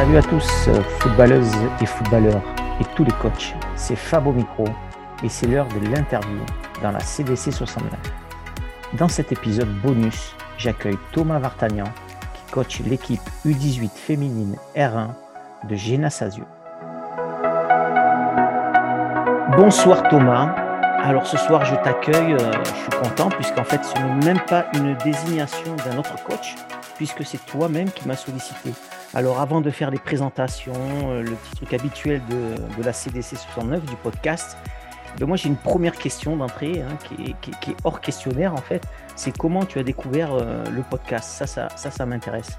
Salut à tous, euh, footballeuses et footballeurs et tous les coachs. C'est Fabo Micro et c'est l'heure de l'interview dans la CDC 69. Dans cet épisode bonus, j'accueille Thomas Vartagnan qui coach l'équipe U18 féminine R1 de Génasazio. Bonsoir Thomas. Alors ce soir je t'accueille, euh, je suis content puisqu'en fait ce n'est même pas une désignation d'un autre coach puisque c'est toi-même qui m'as sollicité. Alors avant de faire les présentations, euh, le petit truc habituel de, la CDC 69 du podcast, ben moi j'ai une première question d'entrée hein, qui, est hors questionnaire en fait. C'est comment tu as découvert euh, le podcast? Ça, ça, ça, ça m'intéresse.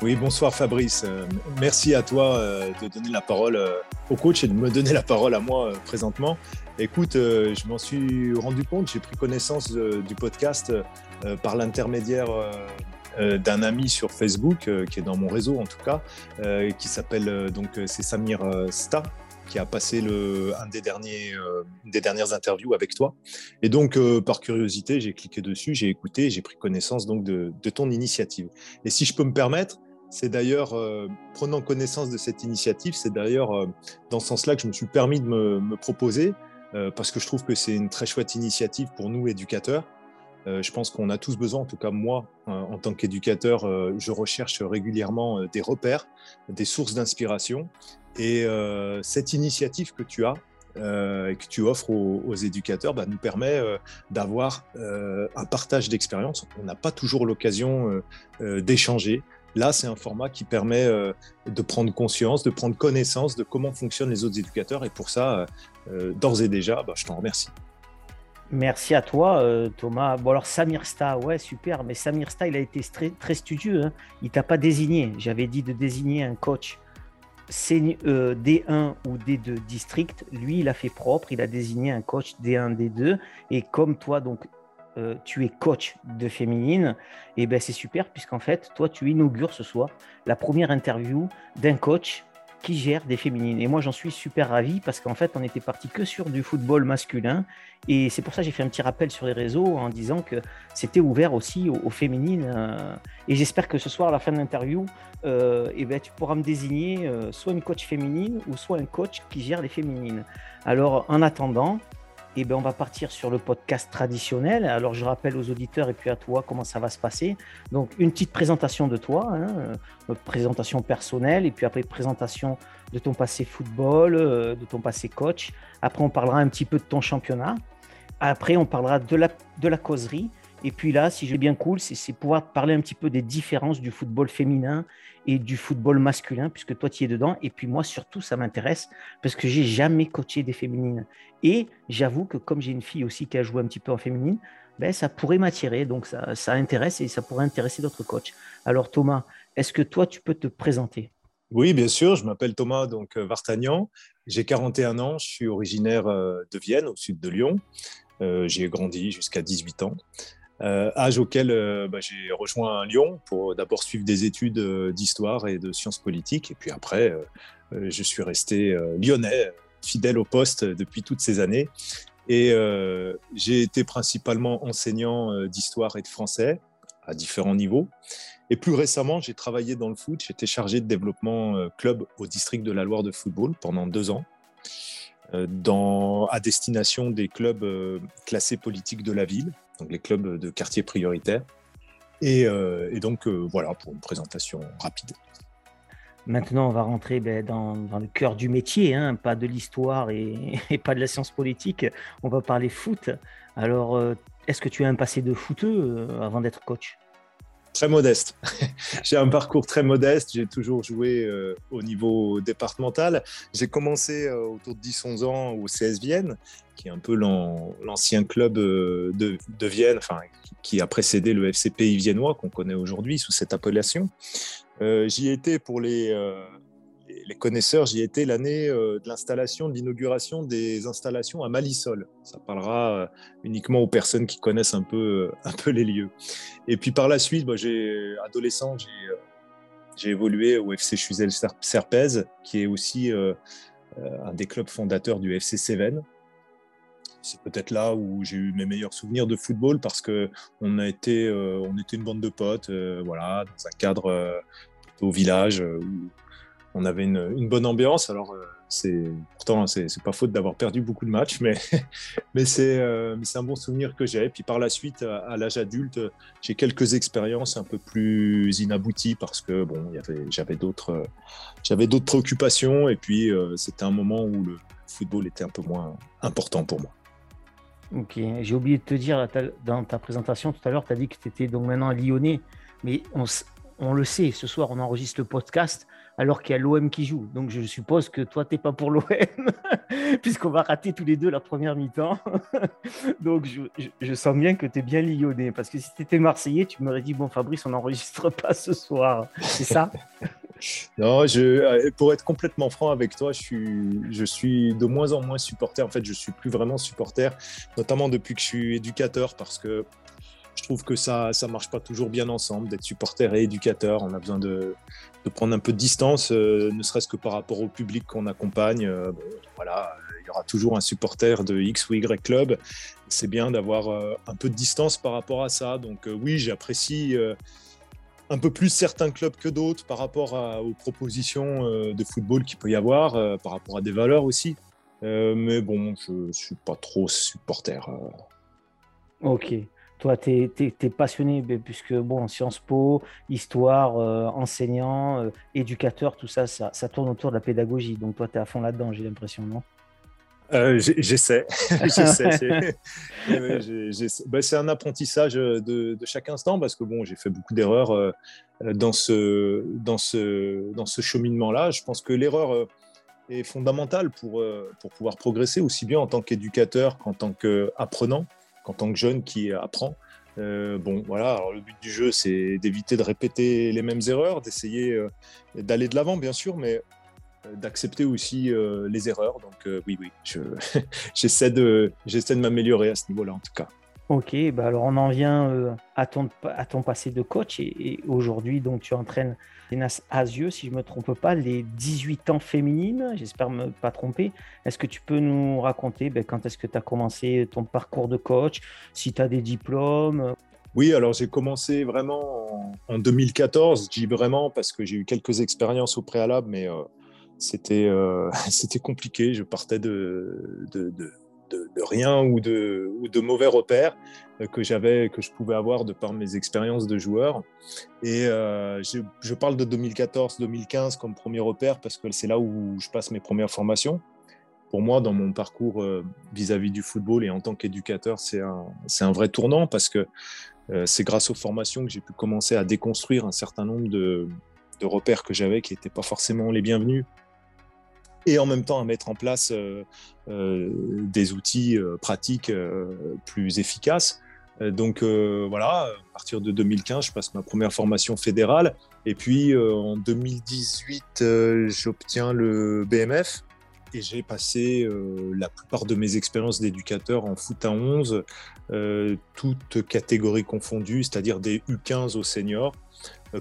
Oui, bonsoir Fabrice. Euh, merci à toi de donner la parole au coach et de me donner la parole à moi présentement. Écoute, je m'en suis rendu compte, j'ai pris connaissance du podcast par l'intermédiaire d'un ami sur Facebook, euh, qui est dans mon réseau en tout cas, euh, qui s'appelle donc c'est Samir Sta, qui a passé le, un des, derniers, des dernières interviews avec toi. Et donc, par curiosité, j'ai cliqué dessus, j'ai écouté, j'ai pris connaissance donc de, ton initiative. Et si je peux me permettre, c'est d'ailleurs, prenant connaissance de cette initiative, c'est d'ailleurs dans ce sens-là que je me suis permis de me, me proposer, parce que je trouve que c'est une très chouette initiative pour nous, éducateurs, euh, je pense qu'on a tous besoin, en tout cas moi, euh, en tant qu'éducateur, euh, je recherche régulièrement des repères, des sources d'inspiration. Et cette initiative que tu as, et que tu offres aux, éducateurs bah, nous permet d'avoir un partage d'expérience. On n'a pas toujours l'occasion d'échanger. Là, c'est un format qui permet de prendre conscience, de prendre connaissance de comment fonctionnent les autres éducateurs. Et pour ça, d'ores et déjà, bah, je t'en remercie. Merci à toi, euh, Thomas. Bon, alors Samir Sta, ouais, super, mais Samir Sta, il a été très, studieux. Hein. Il t'a pas désigné. J'avais dit de désigner un coach D1 euh, ou D2 district. Lui, il a fait propre. Il a désigné un coach D1, D2. Et comme toi, donc, euh, tu es coach de féminine, et eh ben c'est super, puisqu'en fait, toi, tu inaugures ce soir la première interview d'un coach qui gère des féminines. Et moi, j'en suis super ravi parce qu'en fait, on était parti que sur du football masculin. Et c'est pour ça que j'ai fait un petit rappel sur les réseaux en disant que c'était ouvert aussi aux, féminines. Euh. et j'espère que ce soir, à la fin de l'interview, euh, eh ben, tu pourras me désigner euh, soit une coach féminine ou soit un coach qui gère les féminines. Alors, en attendant, eh ben, on va partir sur le podcast traditionnel. Alors, je rappelle aux auditeurs et puis à toi comment ça va se passer. Donc, une petite présentation de toi, hein, euh, présentation personnelle, et puis après, présentation de ton passé football, euh, de ton passé coach. Après, on parlera un petit peu de ton championnat. Après, on parlera de la, de la causerie. Et puis là, si j'ai bien cool, c'est pouvoir parler un petit peu des différences du football féminin et du football masculin, puisque toi, tu es dedans. Et puis moi, surtout, ça m'intéresse parce que j'ai jamais coaché des féminines. Et j'avoue que comme j'ai une fille aussi qui a joué un petit peu en féminine, ben, ça pourrait m'attirer. Donc, ça, ça intéresse et ça pourrait intéresser d'autres coachs. Alors, Thomas, est-ce que toi, tu peux te présenter? Oui, bien sûr. Je m'appelle Thomas donc euh, Vartagnan. J'ai 41 ans. Je suis originaire euh, de Vienne, au sud de Lyon. Euh, j'ai grandi jusqu'à 18 ans. Euh, âge auquel euh, bah, j'ai rejoint Lyon pour d'abord suivre des études euh, d'histoire et de sciences politiques. Et puis après, je suis resté lyonnais, fidèle au poste depuis toutes ces années. Et j'ai été principalement enseignant d'histoire et de français à différents niveaux. Et plus récemment, j'ai travaillé dans le foot. J'étais chargé de développement club au district de la Loire de football pendant deux ans. À destination des clubs classés politiques de la ville, donc les clubs de quartier prioritaire. Et, euh, donc euh, voilà pour une présentation rapide. Maintenant, on va rentrer ben, dans, le cœur du métier, hein, pas de l'histoire et, pas de la science politique. On va parler foot. Alors, euh, est-ce que tu as un passé de footeux avant d'être coach? Très modeste. j'ai un parcours très modeste. J'ai toujours joué au niveau départemental. J'ai commencé autour de 10-11 ans au CS Vienne qui est un peu l'ancien club euh, de, Vienne, enfin, qui a précédé le FC viennois qu'on connaît aujourd'hui sous cette appellation. Euh, j'y étais pour les, euh, les connaisseurs, j'y étais l'année de l'installation, de l'inauguration des installations à Malisol. Ça parlera uniquement aux personnes qui connaissent un peu, un peu les lieux. Et puis par la suite, bah, j'ai adolescent, j'ai évolué au FC Chuzel Serpez, qui est aussi un des clubs fondateurs du FC Cévennes, c'est peut-être là où j'ai eu mes meilleurs souvenirs de football parce que on a euh, on était une bande de potes, euh, voilà, dans un cadre euh, au village on avait une, bonne ambiance. Alors, euh, c'est pourtant, c'est pas faute d'avoir perdu beaucoup de matchs, mais, mais euh, c'est un bon souvenir que j'ai. Puis par la suite, à, l'âge adulte, j'ai quelques expériences un peu plus inabouties parce que bon, j'avais d'autres j'avais d'autres préoccupations et puis euh, c'était un moment où le football était un peu moins important pour moi. Ok, j'ai oublié de te dire dans ta présentation tout à l'heure, tu as dit que tu étais donc maintenant Lyonnais, mais on le sait, ce soir on enregistre le podcast alors qu'il y a l'OM qui joue. Donc je suppose que toi, tu n'es pas pour l'OM, puisqu'on va rater tous les deux la première mi-temps. Donc je, sens bien que tu es bien lyonnais, parce que si tu étais marseillais, tu m'aurais dit, bon Fabrice, on n'enregistre pas ce soir. C'est ça? Non, je, pour être complètement franc avec toi, je suis, je suis de moins en moins supporter. En fait, je suis plus vraiment supporter, notamment depuis que je suis éducateur, parce que je trouve que ça ça marche pas toujours bien ensemble d'être supporter et éducateur. On a besoin de, prendre un peu de distance, euh, ne serait-ce que par rapport au public qu'on accompagne. Euh, voilà, il y aura toujours un supporter de X ou Y club. C'est bien d'avoir euh, un peu de distance par rapport à ça. Donc oui, j'apprécie un peu plus certains clubs que d'autres par rapport aux propositions de football qu'il peut y avoir, par rapport à des valeurs aussi. mais bon, je ne suis pas trop supporter. Ok. Toi, tu es, passionné, puisque bon, Sciences Po, histoire, euh, enseignant, euh, éducateur, tout ça, ça, tourne autour de la pédagogie. Donc, toi, tu es à fond là-dedans, j'ai l'impression, non? Euh, J'essaie. C'est un apprentissage de, chaque instant parce que bon, j'ai fait beaucoup d'erreurs dans ce, dans ce, dans ce cheminement-là. Je pense que l'erreur est fondamentale pour, pour pouvoir progresser aussi bien en tant qu'éducateur qu'en tant qu'apprenant en tant que jeune qui apprend. Euh, bon, voilà, le but du jeu, c'est d'éviter de répéter les mêmes erreurs, d'essayer euh, d'aller de l'avant, bien sûr, mais euh, d'accepter aussi les erreurs. Donc, oui, oui, j'essaie de, de m'améliorer à ce niveau-là, en tout cas. Ok, bah alors on en vient à, ton, à ton passé de coach et, aujourd'hui, donc tu entraînes Nas Asieux, si je ne me trompe pas, les 18 ans féminines, j'espère ne pas tromper. Est-ce que tu peux nous raconter ben, quand est-ce que tu as commencé ton parcours de coach, si tu as des diplômes? Oui, alors j'ai commencé vraiment en, 2014, je dis vraiment parce que j'ai eu quelques expériences au préalable, mais euh, c'était euh, c'était compliqué. Je partais de, rien ou de, de mauvais repères euh, que j'avais, que je pouvais avoir de par mes expériences de joueur. Et euh, je, parle de 2014-2015 comme premier repère parce que c'est là où je passe mes premières formations. Pour moi, dans mon parcours euh, vis-à-vis du football et en tant qu'éducateur, c'est un, un, vrai tournant parce que c'est grâce aux formations que j'ai pu commencer à déconstruire un certain nombre de, de repères que j'avais qui n'étaient pas forcément les bienvenus et en même temps à mettre en place euh, euh, des outils euh, pratiques plus efficaces. Donc voilà, à partir de 2015, je passe ma première formation fédérale. Et puis en 2018, j'obtiens le BMF. Et j'ai passé la plupart de mes expériences d'éducateur en foot à 11, toutes catégories confondues, c'est-à-dire des U15 aux seniors,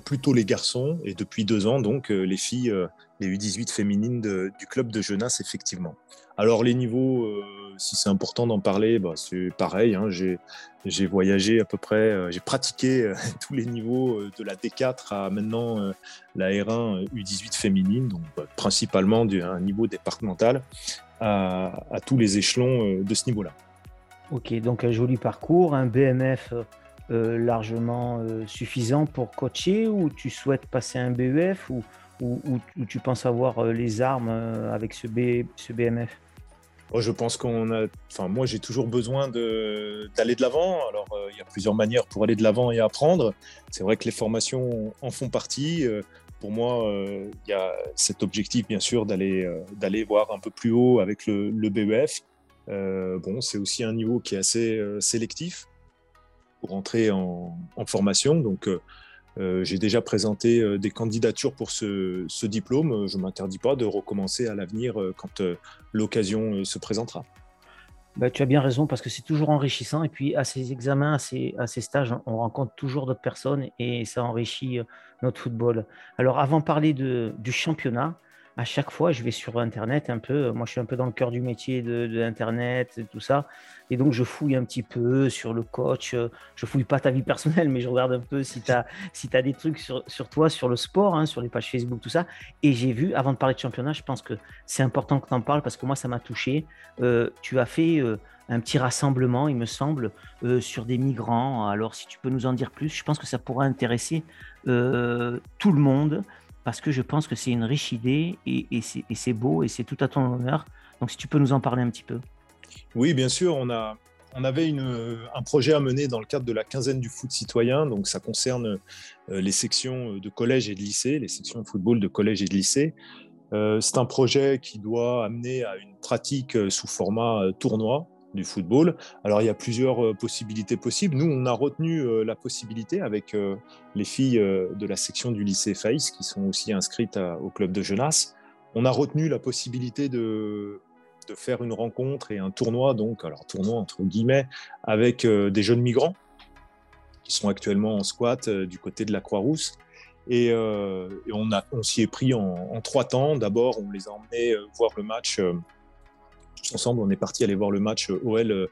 plutôt les garçons, et depuis deux ans, donc les filles les U18 féminines du club de jeunesse, effectivement. Alors les niveaux, euh, si c'est important d'en parler, bah, c'est pareil. Hein, j'ai voyagé à peu près, euh, j'ai pratiqué euh, tous les niveaux de la D4 à maintenant la R1 U18 féminine, donc bah, principalement un niveau départemental à, tous les échelons de ce niveau-là. Ok, donc un joli parcours, un BMF largement suffisant pour coacher ou tu souhaites passer un BEF ou ou, tu penses avoir euh, les armes euh, avec ce, BMF oh, je pense qu'on a. Enfin, moi, j'ai toujours besoin d'aller de l'avant. Alors, euh, il y a plusieurs manières pour aller de l'avant et apprendre. C'est vrai que les formations en font partie. pour moi, il y a cet objectif, bien sûr, d'aller d'aller voir un peu plus haut avec le, le BEF. bon, c'est aussi un niveau qui est assez sélectif pour entrer en, en formation. Donc, j'ai déjà présenté euh, des candidatures pour ce, diplôme. Je ne m'interdis pas de recommencer à l'avenir euh, quand l'occasion se présentera. Bah, tu as bien raison parce que c'est toujours enrichissant. Et puis à ces examens, à ces, stages, on rencontre toujours d'autres personnes et ça enrichit notre football. Alors avant de parler du championnat, à chaque fois, je vais sur Internet un peu. Moi, je suis un peu dans le cœur du métier de, de Internet, tout ça. Et donc, je fouille un petit peu sur le coach. Je fouille pas ta vie personnelle, mais je regarde un peu si tu as, si des trucs sur, sur toi, sur le sport, hein, sur les pages Facebook, tout ça. Et j'ai vu, avant de parler de championnat, je pense que c'est important que tu en parles parce que moi, ça m'a touché. Euh, tu as fait euh, un petit rassemblement, il me semble, euh, sur des migrants. Alors, si tu peux nous en dire plus, je pense que ça pourra intéresser tout le monde parce que je pense que c'est une riche idée et, c'est beau et c'est tout à ton honneur. Donc, si tu peux nous en parler un petit peu. Oui, bien sûr, on, avait une, un projet à mener dans le cadre de la quinzaine du foot citoyen. Donc, ça concerne les sections de collège et de lycée, les sections de football de collège et de lycée. c'est un projet qui doit amener à une pratique sous format tournoi du football. Alors il y a plusieurs euh, possibilités possibles. Nous, on a retenu euh, la possibilité avec euh, les filles de la section du lycée Faïs qui sont aussi inscrites au club de jeunesse. On a retenu la possibilité de, faire une rencontre et un tournoi, donc alors tournoi entre guillemets, avec des jeunes migrants qui sont actuellement en squat du côté de la Croix-Rousse. Et, on s'y est pris en, en trois temps. D'abord, on les a emmenés voir le match ensemble, on est parti aller voir le match euh, OL euh,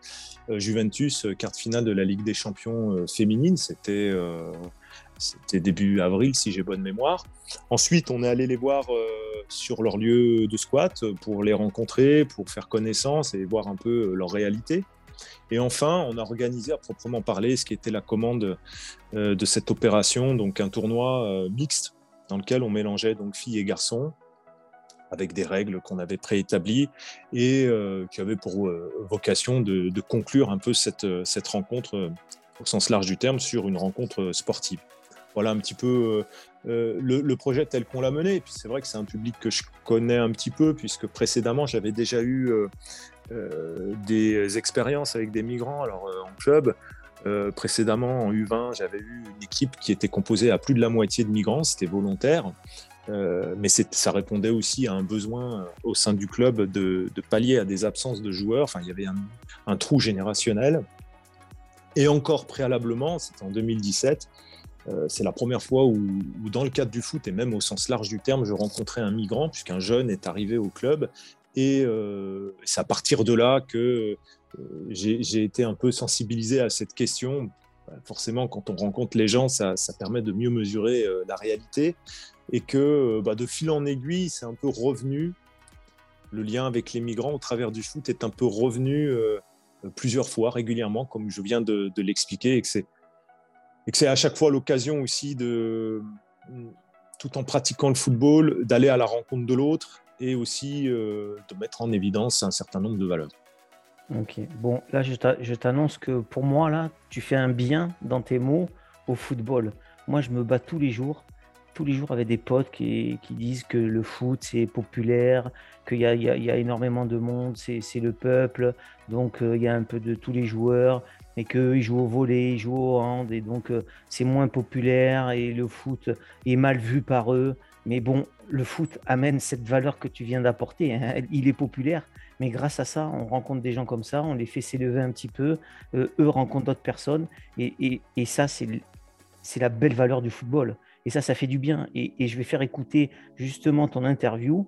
Juventus, euh, carte finale de la Ligue des Champions féminine. C'était c'était début avril, si j'ai bonne mémoire. Ensuite, on est allé les voir sur leur lieu de squat pour les rencontrer, pour faire connaissance et voir un peu leur réalité. Et enfin, on a organisé à proprement parler ce qui était la commande de cette opération, donc un tournoi mixte dans lequel on mélangeait donc filles et garçons avec des règles qu'on avait préétablies et euh, qui avaient pour euh, vocation de, conclure un peu cette, euh, cette rencontre au sens large du terme sur une rencontre sportive. Voilà un petit peu le, projet tel qu'on l'a mené. Puis c'est vrai que c'est un public que je connais un petit peu puisque précédemment j'avais déjà eu des expériences avec des migrants alors en club. précédemment, en U20, j'avais eu une équipe qui était composée à plus de la moitié de migrants, c'était volontaire. Euh, mais ça répondait aussi à un besoin euh, au sein du club de, pallier à des absences de joueurs. Enfin, il y avait un, trou générationnel. Et encore préalablement, c'était en 2017, euh, c'est la première fois où, dans le cadre du foot, et même au sens large du terme, je rencontrais un migrant, puisqu'un jeune est arrivé au club. Et c'est à partir de là que j'ai été un peu sensibilisé à cette question. Forcément, quand on rencontre les gens, ça permet de mieux mesurer la réalité et que euh, bah, de fil en aiguille, c'est un peu revenu. Le lien avec les migrants au travers du foot est un peu revenu euh, plusieurs fois, régulièrement, comme je viens de, l'expliquer, et que c'est à chaque fois l'occasion aussi de, tout en pratiquant le football, d'aller à la rencontre de l'autre et aussi euh, de mettre en évidence un certain nombre de valeurs. Ok, bon, là je t'annonce que pour moi, là, tu fais un bien dans tes mots au football. Moi, je me bats tous les jours tous les jours avec des potes qui, disent que le foot c'est populaire, qu'il y, a, énormément de monde, c'est le peuple, donc euh, il y a un peu de tous les joueurs, et qu'ils jouent au volet, ils jouent au hand, et donc euh, c'est moins populaire, et le foot est mal vu par eux. Mais bon, le foot amène cette valeur que tu viens d'apporter. Hein. Il est populaire, mais grâce à ça, on rencontre des gens comme ça, on les fait s'élever un petit peu, euh, eux rencontrent d'autres personnes, et ça, c'est la belle valeur du football. Et ça, ça fait du bien. Et, je vais faire écouter justement ton interview.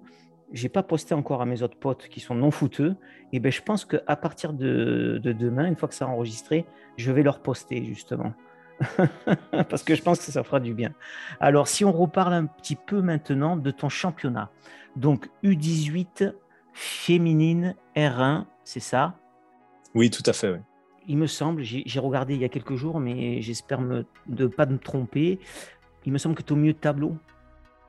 J'ai pas posté encore à mes autres potes qui sont non fouteux. Et ben, je pense qu'à partir de, demain, une fois que ça a enregistré, je vais leur poster justement. Parce que je pense que ça fera du bien. Alors, si on reparle un petit peu maintenant de ton championnat. Donc, U18 féminine R1, c'est ça? Oui, tout à fait. Il me semble, j'ai regardé il y a quelques jours, mais j'espère ne pas me tromper. Il me semble que tu es au mieux de tableau.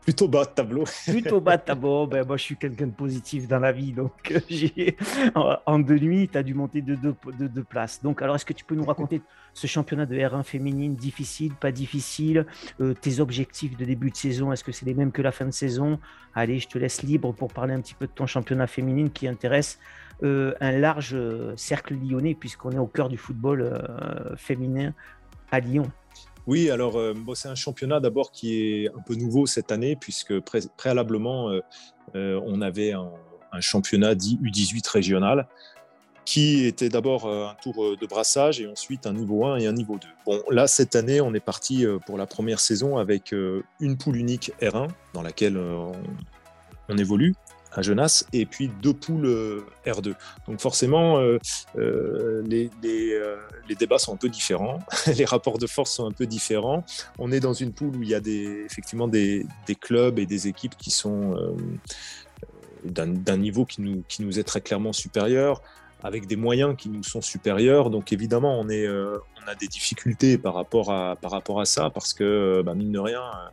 Plutôt bas de tableau. Plutôt bas de tableau. Ben, moi, je suis quelqu'un de positif dans la vie. Donc, j'ai en deux nuits, tu as dû monter de deux, de places. Donc, alors, est-ce que tu peux nous raconter ce championnat de R1 féminine Difficile, pas difficile euh, Tes objectifs de début de saison, est-ce que c'est les mêmes que la fin de saison? Allez, je te laisse libre pour parler un petit peu de ton championnat féminine qui intéresse euh, un large euh, cercle lyonnais, puisqu'on est au cœur du football féminin à Lyon. Oui, alors euh, c'est un championnat d'abord qui est un peu nouveau cette année, puisque préalablement, euh, euh, on avait un, championnat dit U18 régional, qui était d'abord un tour de brassage et ensuite un niveau 1 et un niveau 2. Bon, là, cette année, on est parti pour la première saison avec une poule unique R1, dans laquelle on évolue à Genasse, et puis deux poules R2. Donc forcément, les, les, débats sont un peu différents, les rapports de force sont un peu différents. On est dans une poule où il y a effectivement des, des clubs et des équipes qui sont d'un niveau qui nous, qui nous est très clairement supérieur avec des moyens qui nous sont supérieurs. Donc évidemment, on, est, euh, on a des difficultés par rapport à, par rapport à ça, parce que, bah, mine de rien, euh,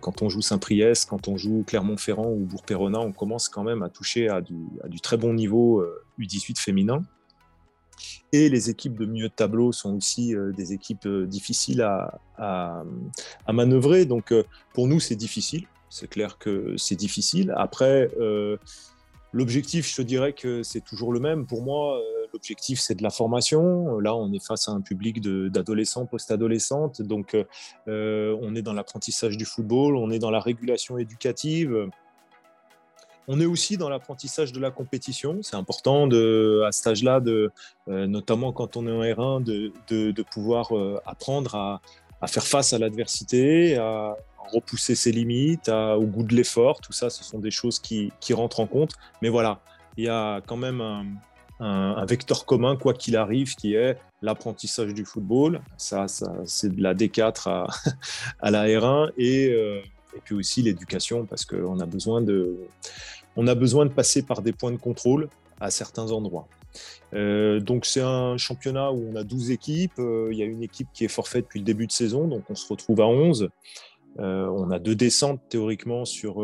quand on joue Saint-Priest, quand on joue Clermont-Ferrand ou Bourg-Péronat, on commence quand même à toucher à du, très bon niveau U18 euh, féminin. Et les équipes de milieu de tableau sont aussi des équipes difficiles à, manœuvrer. Donc pour nous, c'est difficile. C'est clair que c'est difficile. Après, L'objectif, je dirais que c'est toujours le même. Pour moi, euh, l'objectif, c'est de la formation. Là, on est face à un public d'adolescents, post-adolescentes. Donc, euh, on est dans l'apprentissage du football, on est dans la régulation éducative. On est aussi dans l'apprentissage de la compétition. C'est important à cet âge-là, euh, notamment quand on est en R1, de, pouvoir apprendre à, à, faire face à l'adversité, à, repousser ses limites, au goût de l'effort. Tout ça, ce sont des choses qui, rentrent en compte. Mais voilà, il y a quand même un, vecteur commun, quoi qu'il arrive, qui est l'apprentissage du football. Ça, c'est de la D4 à, à la R1 et, euh, et puis aussi l'éducation, parce qu'on a besoin de, a besoin de passer par des points de contrôle à certains endroits. Euh, donc c'est un championnat où on a 12 équipes. Euh, il y a une équipe qui est forfait depuis le début de saison, donc on se retrouve à 11. Euh, on a deux descentes théoriquement sur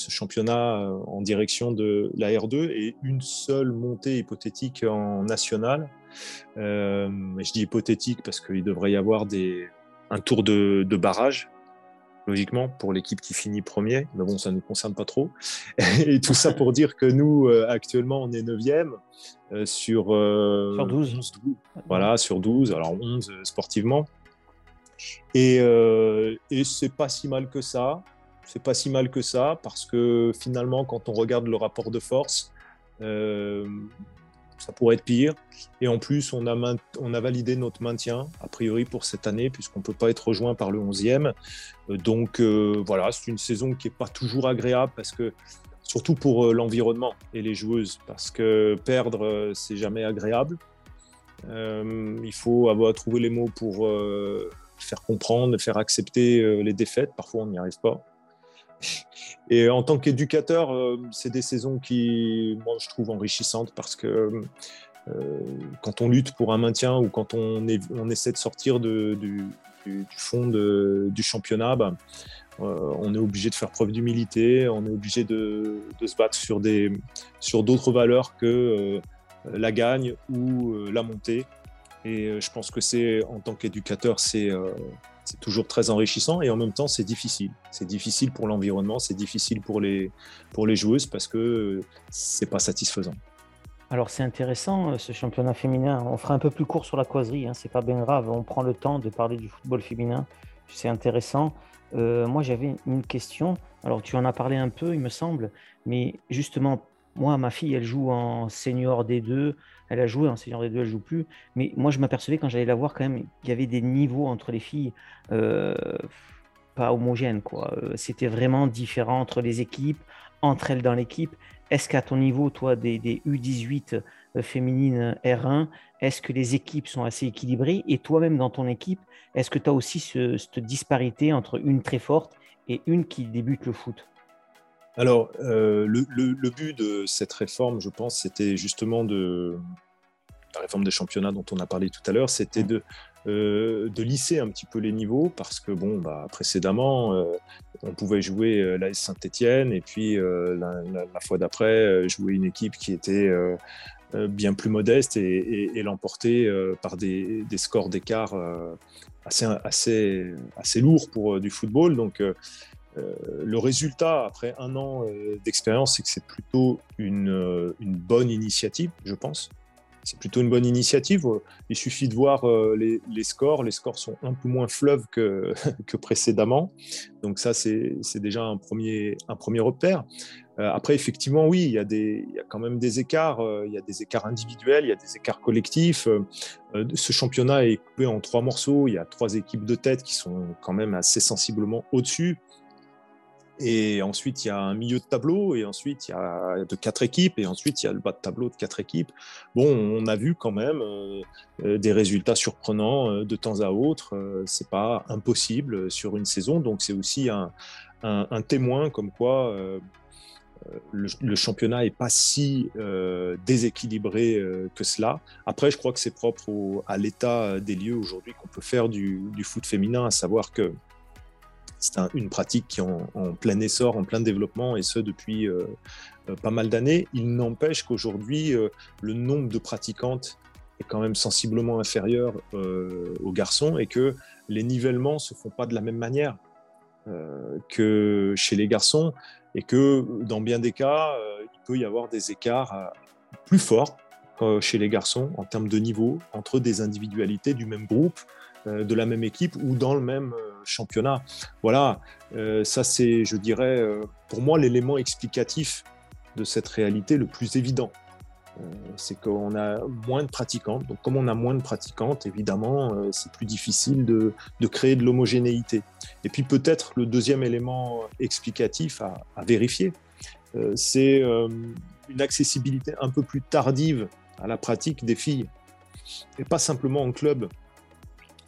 ce championnat euh, en direction de la R2 et une seule montée hypothétique en national. je dis hypothétique parce qu'il devrait y avoir des, un tour de, barrage logiquement, pour l'équipe qui finit premier. Mais bon, ça ne nous concerne pas trop. Et tout ça pour dire que nous, actuellement, on est 9e sur, sur 12. Voilà, sur 12, alors 11 sportivement. Et, euh, et c'est pas si mal que ça. C'est pas si mal que ça parce que finalement, quand on regarde le rapport de force, euh, ça pourrait être pire. Et en plus, on a, validé notre maintien, a priori, pour cette année, puisqu'on ne peut pas être rejoint par le 11e. Euh, donc voilà, c'est une saison qui n'est pas toujours agréable parce que, surtout pour l'environnement et les joueuses, parce que perdre, c'est jamais agréable. il faut avoir trouvé les mots pour faire comprendre, faire accepter euh, les défaites. Parfois, on n'y arrive pas. Et en tant qu'éducateur, euh, c'est des saisons qui, moi, je trouve enrichissantes parce que euh, quand on lutte pour un maintien ou quand on, essaie de sortir du, fond du championnat, bah, on est obligé de faire preuve d'humilité, on est obligé de, se battre sur d'autres valeurs que la gagne ou la montée. Et euh, je pense que c'est, en tant qu'éducateur, euh, c'est toujours très enrichissant et en même temps, c'est difficile. C'est difficile pour l'environnement, c'est difficile pour les, pour les joueuses parce que euh, c'est pas satisfaisant. Alors c'est intéressant ce championnat féminin. On fera un peu plus court sur la causerie, hein. c'est pas bien grave. On prend le temps de parler du football féminin. C'est intéressant. moi j'avais une question. Alors tu en as parlé un peu, il me semble, mais justement, moi ma fille elle joue en senior D2 elle a joué en Seigneur des Deux, elle joue plus. Mais moi, je m'apercevais quand j'allais la voir quand même qu'il y avait des niveaux entre les filles euh, pas homogènes. quoi. Euh, c'était vraiment différent entre les équipes, entre elles dans l'équipe. Est-ce qu'à ton niveau, toi, des, U18 euh, féminines R1, est-ce que les équipes sont assez équilibrées? Et toi-même, dans ton équipe, est-ce que tu as aussi cette disparité entre une très forte et une qui débute le foot? Alors, euh, le, but de cette réforme, je pense, c'était justement de la réforme des championnats dont on a parlé tout à l'heure, c'était de, euh, lisser un petit peu les niveaux parce que bon, bah, précédemment, euh, on pouvait jouer l'AS Saint-Etienne et puis la, fois d'après, jouer une équipe qui était bien plus modeste et, l'emporter par des, des scores d'écart assez, assez, assez lourds pour du football. Donc, euh, le résultat, après un an euh, d'expérience, c'est que c'est plutôt une, euh, une, bonne initiative, je pense. C'est plutôt une bonne initiative. Il suffit de voir les, scores. Les scores sont un peu moins fleuves que, précédemment. Donc ça, c'est déjà un premier, un repère. Après, effectivement, oui, il y a quand même des écarts. Il y a des écarts individuels, il y a des écarts collectifs. Ce championnat est coupé en trois morceaux. Il y a trois équipes de tête qui sont quand même assez sensiblement au-dessus. Et ensuite, il y a un milieu de tableau, et ensuite, il y a de quatre équipes, et ensuite, il y a le bas de tableau de quatre équipes. Bon, on a vu quand même euh, euh, des résultats surprenants euh, de temps à autre. c'est pas impossible sur une saison, donc c'est aussi un, témoin comme quoi le, championnat n'est pas si déséquilibré que cela. Après, je crois que c'est propre à l'état des lieux aujourd'hui qu'on peut faire du, foot féminin, à savoir que c'est une pratique qui est en, plein essor, en plein développement, et ce depuis euh, euh, pas mal d'années. Il n'empêche qu'aujourd'hui, euh, le nombre de pratiquantes est quand même sensiblement inférieur aux garçons et que les nivellements se font pas de la même manière que chez les garçons et que dans bien des cas, il peut y avoir des écarts plus forts chez les garçons en termes de niveau entre des individualités du même groupe de la même équipe ou dans le même championnat. Voilà, euh, ça c'est, je dirais, pour moi l'élément explicatif de cette réalité le plus évident. c'est qu'on a moins de pratiquantes. Donc, comme on a moins de pratiquantes, évidemment, c'est plus difficile de, créer de l'homogénéité. Et puis, peut-être le deuxième élément explicatif à vérifier, c'est une accessibilité un peu plus tardive à la pratique des filles. Et pas simplement en club,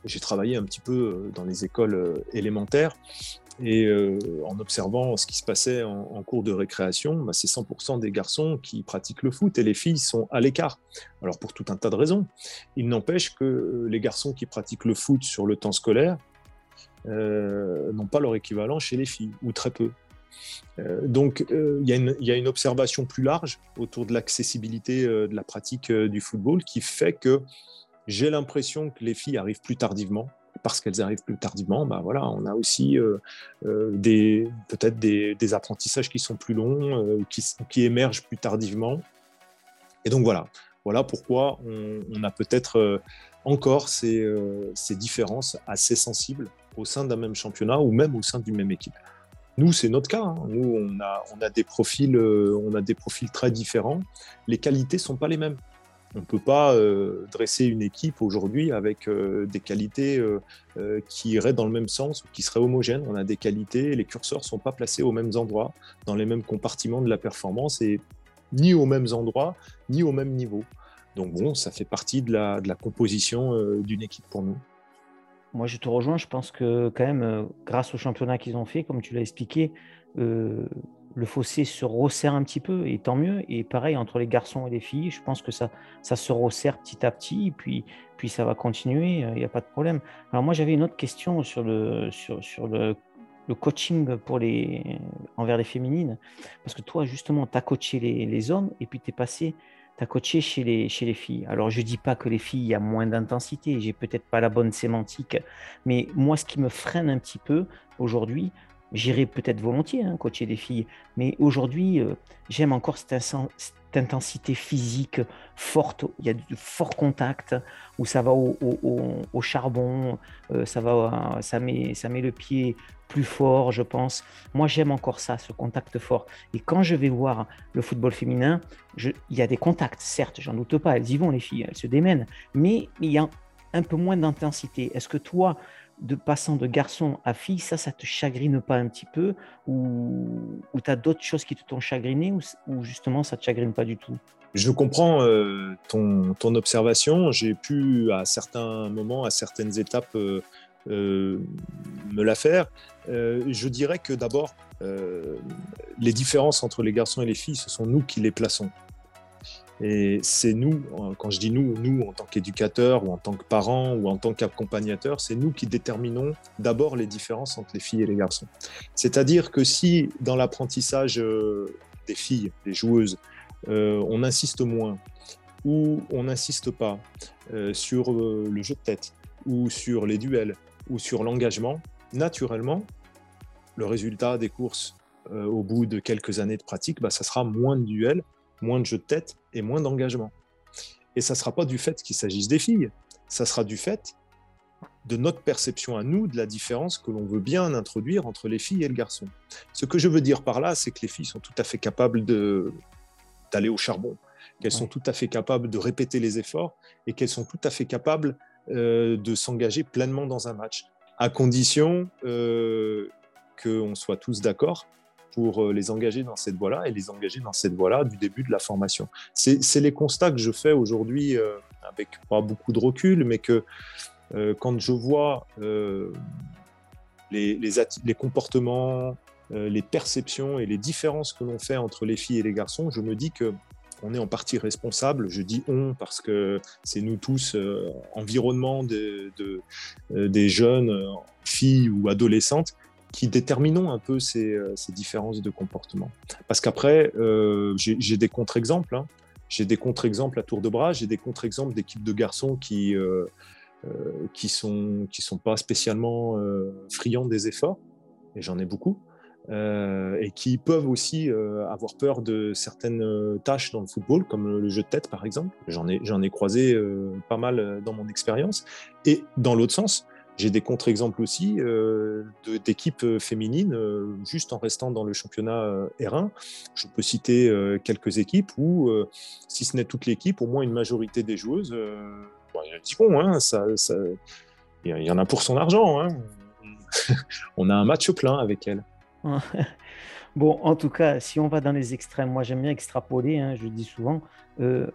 j'ai travaillé un petit peu euh, dans les écoles euh, élémentaires et euh, en observant ce qui se passait en, cours de récréation, bah, c'est 100% des garçons qui pratiquent le foot et les filles sont à l'écart. Alors pour tout un tas de raisons. Il n'empêche que les garçons qui pratiquent le foot sur le temps scolaire n'ont pas leur équivalent chez les filles, ou très peu. donc il y, y, a une observation plus large autour de l'accessibilité de la pratique du football qui fait que j'ai l'impression que les filles arrivent plus tardivement. Parce qu'elles arrivent plus tardivement, bah voilà, on a aussi euh, euh, peut-être des, apprentissages qui sont plus longs, euh, qui, émergent plus tardivement. Et donc voilà, voilà pourquoi on, a peut-être encore ces, ces, différences assez sensibles au sein d'un même championnat ou même au sein d'une même équipe. Nous, c'est notre cas. Hein. Nous, on a, des profils, on a des profils très différents. Les qualités sont pas les mêmes. On ne peut pas euh, dresser une équipe aujourd'hui avec euh, des qualités euh, qui iraient dans le même sens ou qui seraient homogènes. On a des qualités, les curseurs ne sont pas placés aux mêmes endroits, dans les mêmes compartiments de la performance et ni aux mêmes endroits, ni au même niveau. Donc bon, ça fait partie de la, de la composition d'une équipe pour nous. Moi, je te rejoins. Je pense que quand même, grâce au championnat qu'ils ont fait, comme tu l'as expliqué, le fossé se resserre un petit peu, et tant mieux. Et pareil, entre les garçons et les filles, je pense que ça, ça se resserre petit à petit, et puis, puis ça va continuer, il n'y a pas de problème. Alors moi, j'avais une autre question sur le, sur, sur le, coaching pour les, envers les féminines, parce que toi, justement, tu as coaché les, les, hommes, et puis tu es passé, tu as coaché chez les, chez les filles. Alors, je ne dis pas que les filles, il y a moins d'intensité, j'ai peut-être pas la bonne sémantique, mais moi, ce qui me freine un petit peu aujourd'hui, J'irai peut-être volontiers hein, coacher des filles, mais aujourd'hui, euh, j'aime encore cette, intensité physique forte. Il y a de forts contacts où ça va au, charbon, euh, ça, va, ça, met, ça met le pied plus fort, je pense. Moi, j'aime encore ça, ce contact fort. Et quand je vais voir le football féminin, il y a des contacts, certes, j'en doute pas, elles y vont, les filles, elles se démènent, mais il y a un peu moins d'intensité. Est-ce que toi, de passant de garçon à fille, ça, ça te chagrine pas un petit peu Ou, ou tu as d'autres choses qui te t'ont chagriné ou, justement ça te chagrine pas du tout? Je comprends euh, ton, ton, observation. J'ai pu, à certains moments, à certaines étapes, euh, euh, me la faire. je dirais que d'abord, les différences entre les garçons et les filles, ce sont nous qui les plaçons. Et c'est nous, quand je dis nous, nous en tant qu'éducateurs ou en tant que parents ou en tant qu'accompagnateurs, c'est nous qui déterminons d'abord les différences entre les filles et les garçons. C'est-à-dire que si dans l'apprentissage euh, des filles, des joueuses, euh, on insiste moins ou on n'insiste pas euh, sur le jeu de tête ou sur les duels ou sur l'engagement, naturellement, le résultat des courses au bout de quelques années de pratique, bah, ça sera moins de duels, moins de jeux de tête et moins d'engagement. Et ça ne sera pas du fait qu'il s'agisse des filles, ça sera du fait de notre perception à nous de la différence que l'on veut bien introduire entre les filles et le garçon. Ce que je veux dire par là, c'est que les filles sont tout à fait capables d'aller au charbon, qu'elles sont tout à fait capables de répéter les efforts et qu'elles sont tout à fait capables euh, de s'engager pleinement dans un match, à condition euh, qu'on soit tous d'accord pour les engager dans cette voie-là et les engager dans cette voie-là du début de la formation. C'est les constats que je fais aujourd'hui avec pas beaucoup de recul, mais que quand je vois les, comportements, les perceptions et les différences que l'on fait entre les filles et les garçons, je me dis que on est en partie responsable. Je dis on parce que c'est nous tous, euh, environnement de, euh, des jeunes euh, filles ou adolescentes, qui déterminons un peu ces, différences de comportement. Parce qu'après, j'ai des contre-exemples. Hein. J'ai des contre-exemples à tour de bras. J'ai des contre-exemples d'équipes de garçons qui qui sont qui sont pas spécialement friands des efforts. Et j'en ai beaucoup. Euh, et qui peuvent aussi euh, avoir peur de certaines euh, tâches dans le football, comme le jeu de tête par exemple. J'en ai, j'en ai croisé pas mal dans mon expérience. Et dans l'autre sens, j'ai des contre-exemples aussi d'équipes féminines, juste en restant dans le championnat R1. Je peux citer quelques équipes où, si ce n'est toute l'équipe, au moins une majorité des joueuses, bon, bon, hein, ça, il y en a pour son argent. Hein. On a un match plein avec elles. bon, en tout cas, si on va dans les extrêmes, moi j'aime bien extrapoler, hein, je dis souvent, euh,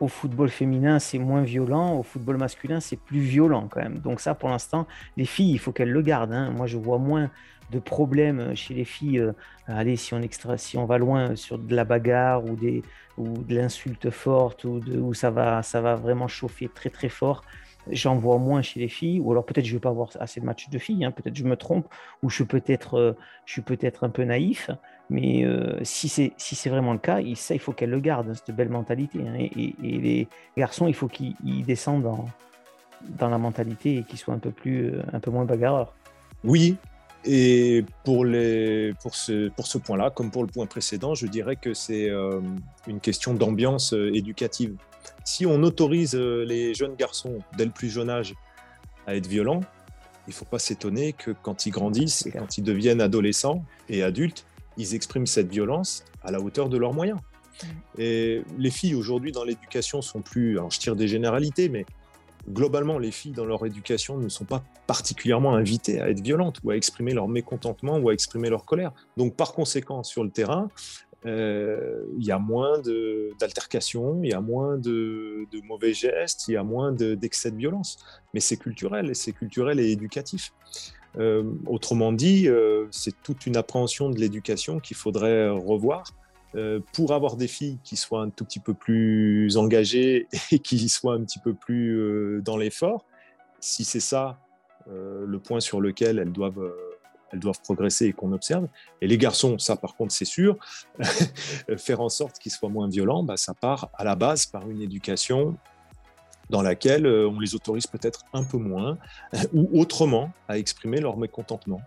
au football féminin c'est moins violent, au football masculin c'est plus violent quand même. Donc ça pour l'instant, les filles, il faut qu'elles le gardent. Hein. Moi je vois moins de problèmes chez les filles. Euh, allez, si on, extra, si on va loin sur de la bagarre ou, des, ou de l'insulte forte ou, de, où ça va, ça va vraiment chauffer très très fort j'en vois moins chez les filles, ou alors peut-être je ne vais pas voir assez de matchs de filles, hein, peut-être je me trompe, ou je, peut être, euh, je suis peut-être un peu naïf, mais euh, si c'est si vraiment le cas, il, ça, il faut qu'elle le garde, hein, cette belle mentalité. Hein, et, les garçons, il faut qu'ils descendent dans, dans la mentalité et qu'ils soient un peu, plus, euh, un peu moins bagarreurs. Oui, et pour, les, pour ce, pour ce point-là, comme pour le point précédent, je dirais que c'est une question d'ambiance éducative si on autorise euh, les jeunes garçons dès le plus jeune âge à être violents, il ne faut pas s'étonner que quand ils grandissent, quand ils deviennent adolescents et adultes, ils expriment cette violence à la hauteur de leurs moyens. Et les filles aujourd'hui dans l'éducation sont plus, alors je tire des généralités, mais globalement, les filles dans leur éducation ne sont pas particulièrement invitées à être violentes ou à exprimer leur mécontentement ou à exprimer leur colère. Donc, par conséquent, sur le terrain, euh, il y a moins d'altercations, il y a moins de, mauvais gestes, il y a moins d'excès de, violence. Mais c'est culturel, et c'est culturel et éducatif. Euh, autrement dit, euh, c'est toute une appréhension de l'éducation qu'il faudrait revoir pour avoir des filles qui soient un tout petit peu plus engagées et qui soient un petit peu plus dans l'effort. Si c'est ça le point sur lequel elles doivent elles doivent progresser et qu'on observe. Et les garçons, ça par contre c'est sûr, faire en sorte qu'ils soient moins violents, bah, ça part à la base par une éducation dans laquelle euh, on les autorise peut-être un peu moins ou autrement à exprimer leur mécontentement.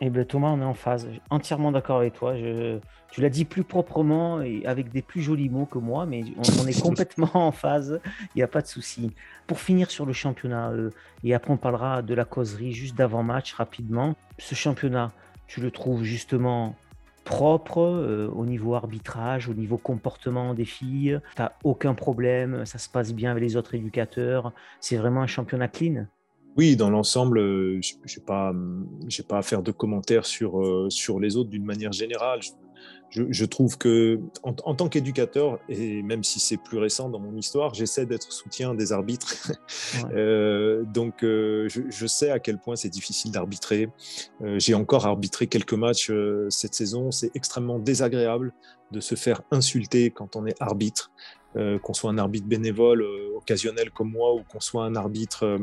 Eh bien, Thomas, on est en phase. Entièrement d'accord avec toi. Je... Tu l'as dit plus proprement et avec des plus jolis mots que moi, mais on, est complètement en phase. Il n'y a pas de souci. Pour finir sur le championnat, euh, et après on parlera de la causerie juste d'avant-match rapidement. Ce championnat, tu le trouves justement propre euh, au niveau arbitrage, au niveau comportement des filles. Tu n'as aucun problème, ça se passe bien avec les autres éducateurs. C'est vraiment un championnat clean. Oui, dans l'ensemble, euh, je n'ai pas, pas à faire de commentaires sur, euh, sur les autres d'une manière générale. Je, trouve que, en, tant qu'éducateur, et même si c'est plus récent dans mon histoire, j'essaie d'être soutien des arbitres. Euh, donc, je, sais à quel point c'est difficile d'arbitrer. J'ai encore arbitré quelques matchs cette saison. C'est extrêmement désagréable de se faire insulter quand on est arbitre, qu'on soit un arbitre bénévole, occasionnel comme moi, ou qu'on soit un arbitre euh,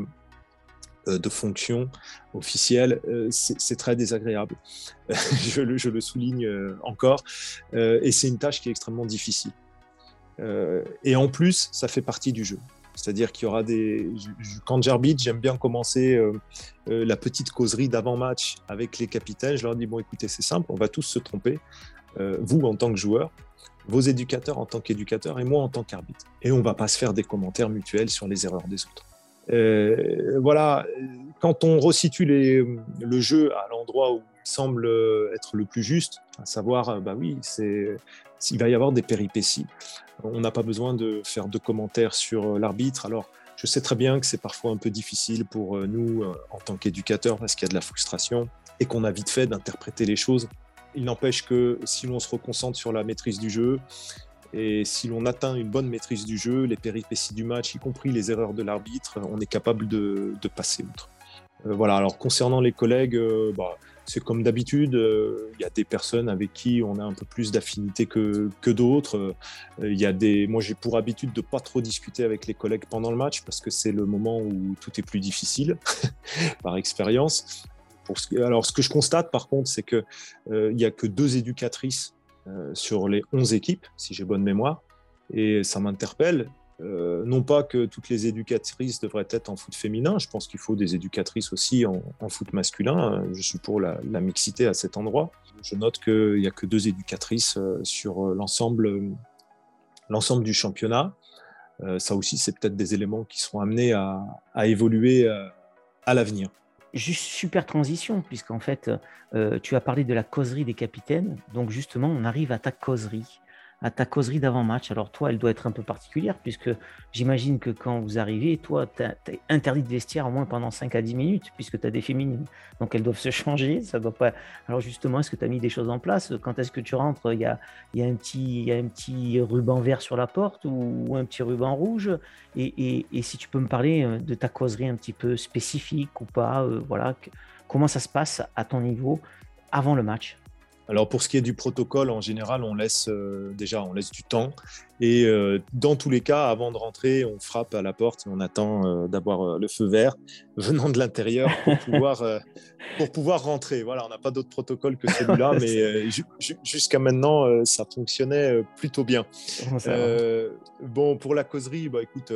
de fonction officielle, euh, c'est très désagréable. je, le, souligne euh, encore. et c'est une tâche qui est extrêmement difficile. et en plus, ça fait partie du jeu. C'est-à-dire qu'il y aura des. Quand j'arbitre, j'aime bien commencer la petite causerie d'avant-match avec les capitaines. Je leur dis bon, écoutez, c'est simple, on va tous se tromper. vous, en tant que joueur, vos éducateurs en tant qu'éducateurs et moi en tant qu'arbitre. Et on ne va pas se faire des commentaires mutuels sur les erreurs des autres. Euh, voilà, quand on resitue le jeu à l'endroit où il semble être le plus juste, à savoir, euh, bah oui, c'est il va y avoir des péripéties. On n'a pas besoin de faire de commentaires sur l'arbitre. Alors, je sais très bien que c'est parfois un peu difficile pour nous en tant qu'éducateurs parce qu'il y a de la frustration et qu'on a vite fait d'interpréter les choses il n'empêche que si l'on se reconcentre sur la maîtrise du jeu, et si l'on atteint une bonne maîtrise du jeu, les péripéties du match, y compris les erreurs de l'arbitre, on est capable de, passer outre. Euh, voilà, alors concernant les collègues, euh, bah, c'est comme d'habitude, euh, il y a des personnes avec qui on a un peu plus d'affinité que, que d'autres. Il y moi, j'ai pour habitude de pas trop discuter avec les collègues pendant le match parce que c'est le moment où tout est plus difficile, par expérience. alors, ce que je constate, par contre, c'est qu'il n'y a que deux éducatrices euh, sur les 11 équipes, si j'ai bonne mémoire. Et ça m'interpelle. Euh, non pas que toutes les éducatrices devraient être en foot féminin, je pense qu'il faut des éducatrices aussi en, foot masculin. Je suis pour la, mixité à cet endroit. Je note qu'il n'y a que deux éducatrices euh, sur l'ensemble, du championnat. ça aussi, c'est peut-être des éléments qui seront amenés à évoluer à l'avenir. Juste super transition, puisqu'en fait, euh, tu as parlé de la causerie des capitaines. Donc justement, on arrive à ta causerie à ta causerie d'avant-match. Alors toi, elle doit être un peu particulière, puisque j'imagine que quand vous arrivez, toi, tu es interdit de vestiaire au moins pendant 5 à 10 minutes, puisque tu as des féminines. Donc elles doivent se changer, ça doit pas... Alors justement, est-ce que tu as mis des choses en place? Quand est-ce que tu rentres, il y a, y, a un petit, y a un petit ruban vert sur la porte ou, un petit ruban rouge? Et, si tu peux me parler euh, de ta causerie un petit peu spécifique ou pas, euh, voilà, comment ça se passe à ton niveau avant le match? Alors pour ce qui est du protocole, en général, on laisse euh, déjà on laisse du temps. Et euh, dans tous les cas, avant de rentrer, on frappe à la porte et on attend euh, d'avoir le feu vert venant de l'intérieur pour pouvoir, pour pouvoir rentrer. Voilà, on n'a pas d'autre protocole que celui-là, mais jusqu'à maintenant, ça fonctionnait plutôt bien. bon, pour la causerie, bah, écoute,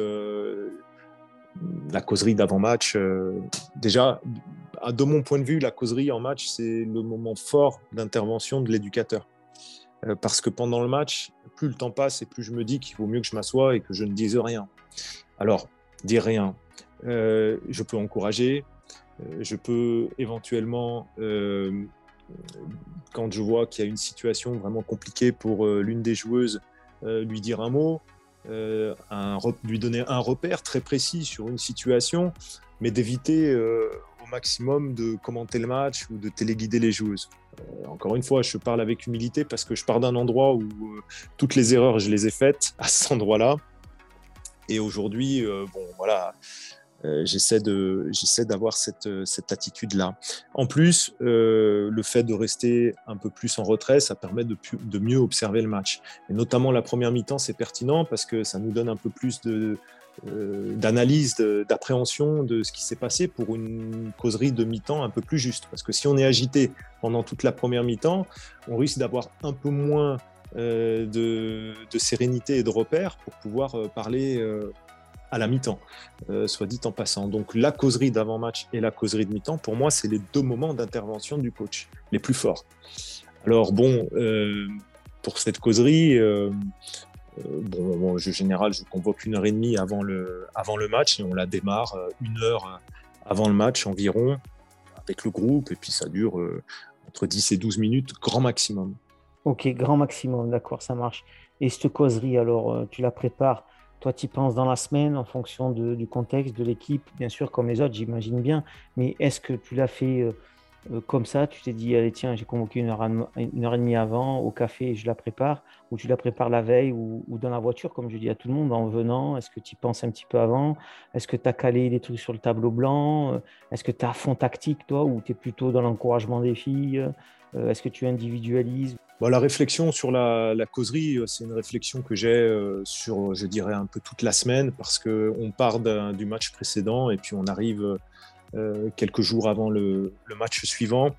la causerie d'avant-match, déjà, de mon point de vue, la causerie en match, c'est le moment fort d'intervention de l'éducateur. Euh, parce que pendant le match, plus le temps passe et plus je me dis qu'il vaut mieux que je m'assoie et que je ne dise rien. Alors, dire rien. Euh, je peux encourager, euh, je peux éventuellement, quand je vois qu'il y a une situation vraiment compliquée pour l'une des joueuses, lui dire un mot, lui donner un repère très précis sur une situation, mais d'éviter maximum de commenter le match ou de téléguider les joueuses. Euh, encore une fois, je parle avec humilité parce que je pars d'un endroit où euh, toutes les erreurs, je les ai faites à cet endroit-là. Et aujourd'hui, euh, bon, voilà, j'essaie j'essaie d'avoir cette, cette attitude-là. En plus, le fait de rester un peu plus en retrait, ça permet de mieux observer le match. Et notamment la première mi-temps, c'est pertinent parce que ça nous donne un peu plus de, euh, d'analyse, d'appréhension de ce qui s'est passé pour une causerie de mi-temps un peu plus juste. Parce que si on est agité pendant toute la première mi-temps, on risque d'avoir un peu moins euh, de, sérénité et de repères pour pouvoir euh, parler à la mi-temps, soit dit en passant. Donc la causerie d'avant-match et la causerie de mi-temps, pour moi, c'est les deux moments d'intervention du coach, les plus forts. Alors bon, pour cette causerie, euh, bon, en général, je convoque une heure et demie avant le, match et on la démarre euh, une heure euh, avant le match environ avec le groupe et puis ça dure entre 10 et 12 minutes, grand maximum. Ok, grand maximum, d'accord, ça marche. Et cette causerie, alors, tu la prépares, toi, tu penses dans la semaine en fonction du contexte, de l'équipe, bien sûr, comme les autres, j'imagine bien, mais est-ce que tu l'as fait euh, comme ça, tu t'es dit, allez, tiens, j'ai convoqué une heure, une heure et demie avant au café et je la prépare, ou tu la prépares la veille ou, dans la voiture, comme je dis à tout le monde, en venant. Est-ce que tu y penses un petit peu avant? Est-ce que tu as calé des trucs sur le tableau blanc? Euh, Est-ce que tu as fond tactique, toi, ou tu es plutôt dans l'encouragement des filles? Euh, Est-ce que tu individualises? Bon, La réflexion sur la, causerie, c'est une réflexion que j'ai sur, je dirais, un peu toute la semaine, parce qu'on part du match précédent et puis on arrive euh, quelques jours avant le, match suivant.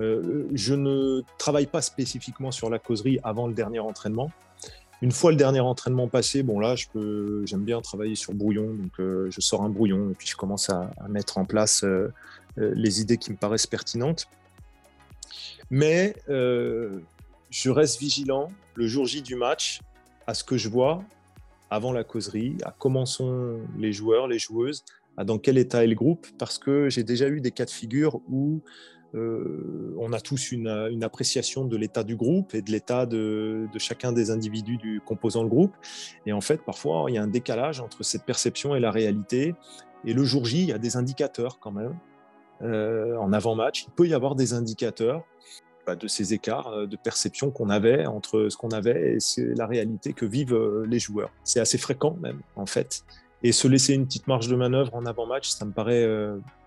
Euh, je ne travaille pas spécifiquement sur la causerie avant le dernier entraînement. Une fois le dernier entraînement passé, bon là, je peux, j'aime bien travailler sur brouillon, donc euh, je sors un brouillon et puis je commence à, mettre en place les idées qui me paraissent pertinentes. Mais je reste vigilant le jour J du match à ce que je vois avant la causerie, à comment sont les joueurs, les joueuses, dans quel état est le groupe, parce que j'ai déjà eu des cas de figure où euh, on a tous une, appréciation de l'état du groupe et de l'état de, chacun des individus du, composant le groupe. Et en fait, parfois, il y a un décalage entre cette perception et la réalité. Et le jour J, il y a des indicateurs quand même. Euh, en avant-match, il peut y avoir des indicateurs bah, de ces écarts de perception qu'on avait entre ce qu'on avait et la réalité que vivent les joueurs. C'est assez fréquent même, en fait. Et se laisser une petite marge de manœuvre en avant-match, ça me paraît